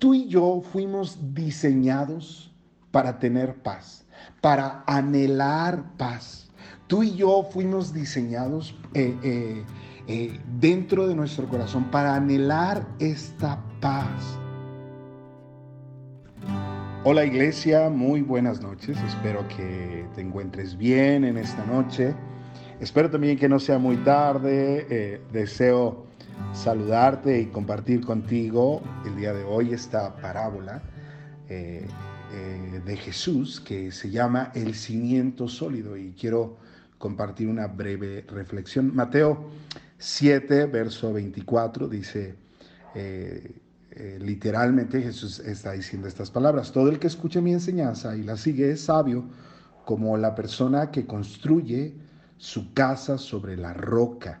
tú y yo fuimos diseñados para tener paz, para anhelar paz. Tú y yo fuimos diseñados eh, eh, eh, dentro de nuestro corazón para anhelar esta paz. Hola iglesia, muy buenas noches. Espero que te encuentres bien en esta noche. Espero también que no sea muy tarde. deseo saludarte y compartir contigo el día de hoy esta parábola de Jesús que se llama el cimiento sólido y quiero compartir una breve reflexión. Mateo 7, verso 24 dice, eh, eh, literalmente Jesús está diciendo estas palabras, todo el que escuche mi enseñanza y la sigue es sabio como la persona que construye su casa sobre la roca.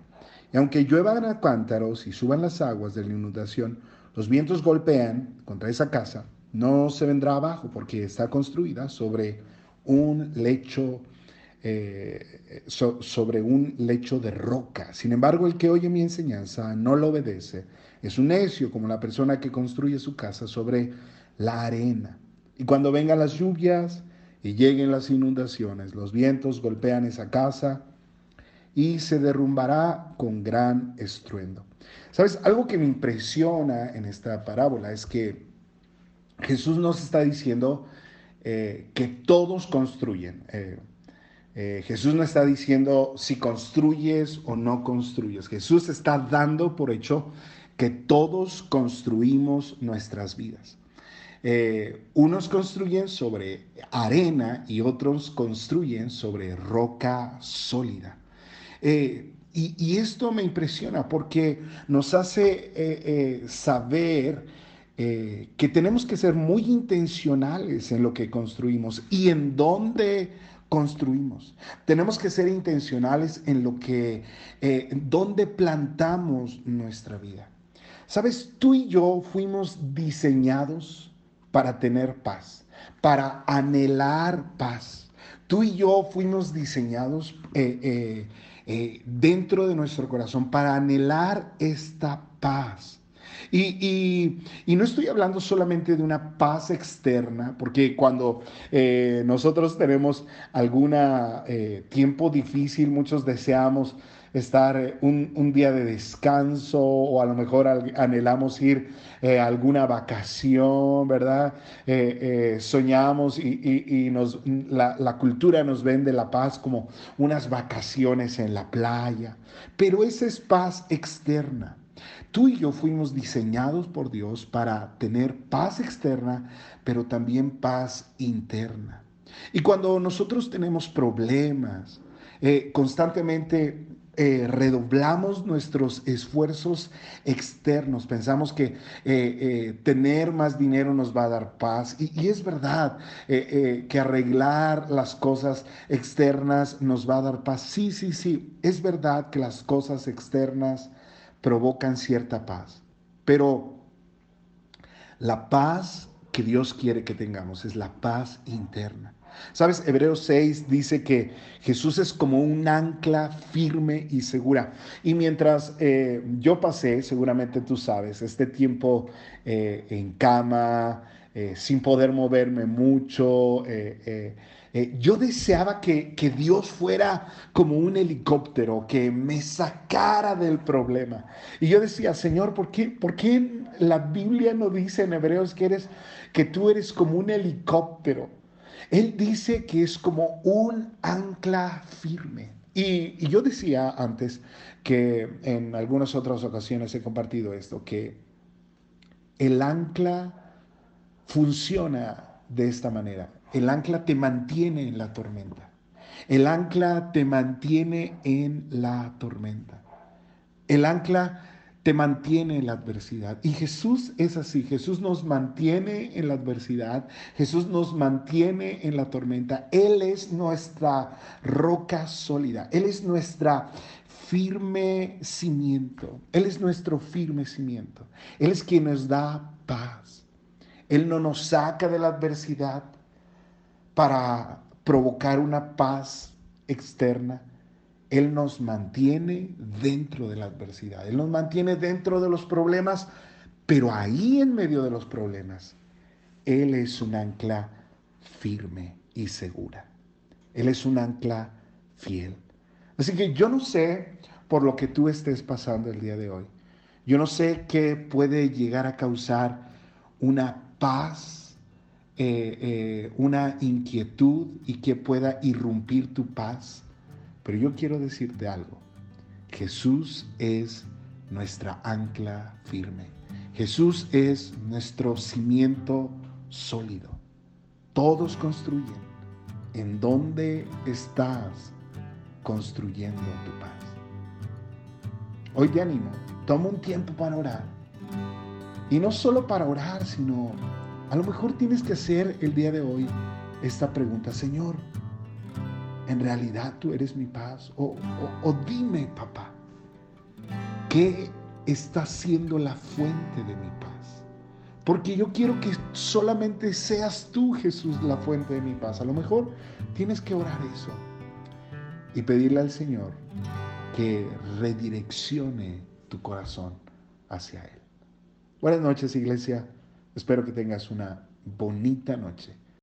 Y aunque lluevan a cántaros y suban las aguas de la inundación, los vientos golpean contra esa casa, no se vendrá abajo porque está construida sobre un lecho eh, sobre un lecho de roca. Sin embargo, el que oye mi enseñanza no lo obedece. Es un necio como la persona que construye su casa sobre la arena. Y cuando vengan las lluvias y lleguen las inundaciones, los vientos golpean esa casa y se derrumbará con gran estruendo. ¿Sabes? Algo que me impresiona en esta parábola es que Jesús nos está diciendo eh, que todos construyen. Eh, eh, Jesús no está diciendo si construyes o no construyes. Jesús está dando por hecho que todos construimos nuestras vidas. Unos construyen sobre arena y otros construyen sobre roca sólida. Eh, y, esto me impresiona porque nos hace saber que tenemos que ser muy intencionales en lo que construimos y en dónde construimos. Tenemos que ser intencionales en lo que, eh, donde plantamos nuestra vida. Sabes, tú y yo fuimos diseñados para tener paz, para anhelar paz. Tú y yo fuimos diseñados eh, eh, dentro de nuestro corazón para anhelar esta paz. Y, no estoy hablando solamente de una paz externa, porque cuando eh, nosotros tenemos algún eh, tiempo difícil, muchos deseamos estar eh, un, día de descanso o a lo mejor anhelamos ir a alguna vacación, ¿verdad? soñamos y, nos, la, la, cultura nos vende la paz como unas vacaciones en la playa, pero esa es paz externa. Tú y yo fuimos diseñados por Dios para tener paz externa, pero también paz interna. Y cuando nosotros tenemos problemas, eh, constantemente eh, redoblamos nuestros esfuerzos externos, pensamos que eh, tener más dinero nos va a dar paz. Y es verdad que arreglar las cosas externas nos va a dar paz. Sí, sí, sí, es verdad que las cosas externas provocan cierta paz. Pero la paz que Dios quiere que tengamos es la paz interna. Sabes, Hebreos 6 dice que Jesús es como un ancla firme y segura. Y mientras eh, yo pasé, seguramente tú sabes, este tiempo eh, en cama, eh, sin poder moverme mucho, yo deseaba que, Dios fuera como un helicóptero, que me sacara del problema. Y yo decía, Señor, ¿por qué, ¿por qué la Biblia no dice en Hebreos que, eres, que tú eres como un helicóptero? Él dice que es como un ancla firme. Y, yo decía antes que en algunas otras ocasiones he compartido esto, que el ancla funciona de esta manera. El ancla te mantiene en la tormenta. El ancla te mantiene en la tormenta. El ancla te mantiene en la adversidad. Y Jesús es así. Jesús nos mantiene en la adversidad. Jesús nos mantiene en la tormenta. Él es nuestra roca sólida. Él es nuestra firme cimiento. Él es nuestro firme cimiento. Él es quien nos da paz. Él no nos saca de la adversidad para provocar una paz externa. Él nos mantiene dentro de la adversidad, Él nos mantiene dentro de los problemas, Pero ahí en medio de los problemas, Él es un ancla firme y segura. Él es un ancla fiel. Así que yo no sé por lo que tú estés pasando el día de hoy. Yo no sé qué puede llegar a causar una paz, eh, eh, una inquietud y que pueda irrumpir tu paz. Pero yo quiero decirte algo. Jesús es nuestra ancla firme. Jesús es nuestro cimiento sólido. Todos construyen. ¿En dónde estás construyendo tu paz? Hoy te animo, toma un tiempo para orar. Y no solo para orar, sino a lo mejor tienes que hacer el día de hoy esta pregunta, Señor, ¿en realidad tú eres mi paz? O, o dime, papá, ¿qué está siendo la fuente de mi paz? Porque yo quiero que solamente seas tú, Jesús, la fuente de mi paz. A lo mejor tienes que orar eso y pedirle al Señor que redireccione tu corazón hacia Él. Buenas noches, iglesia. Espero que tengas una bonita noche.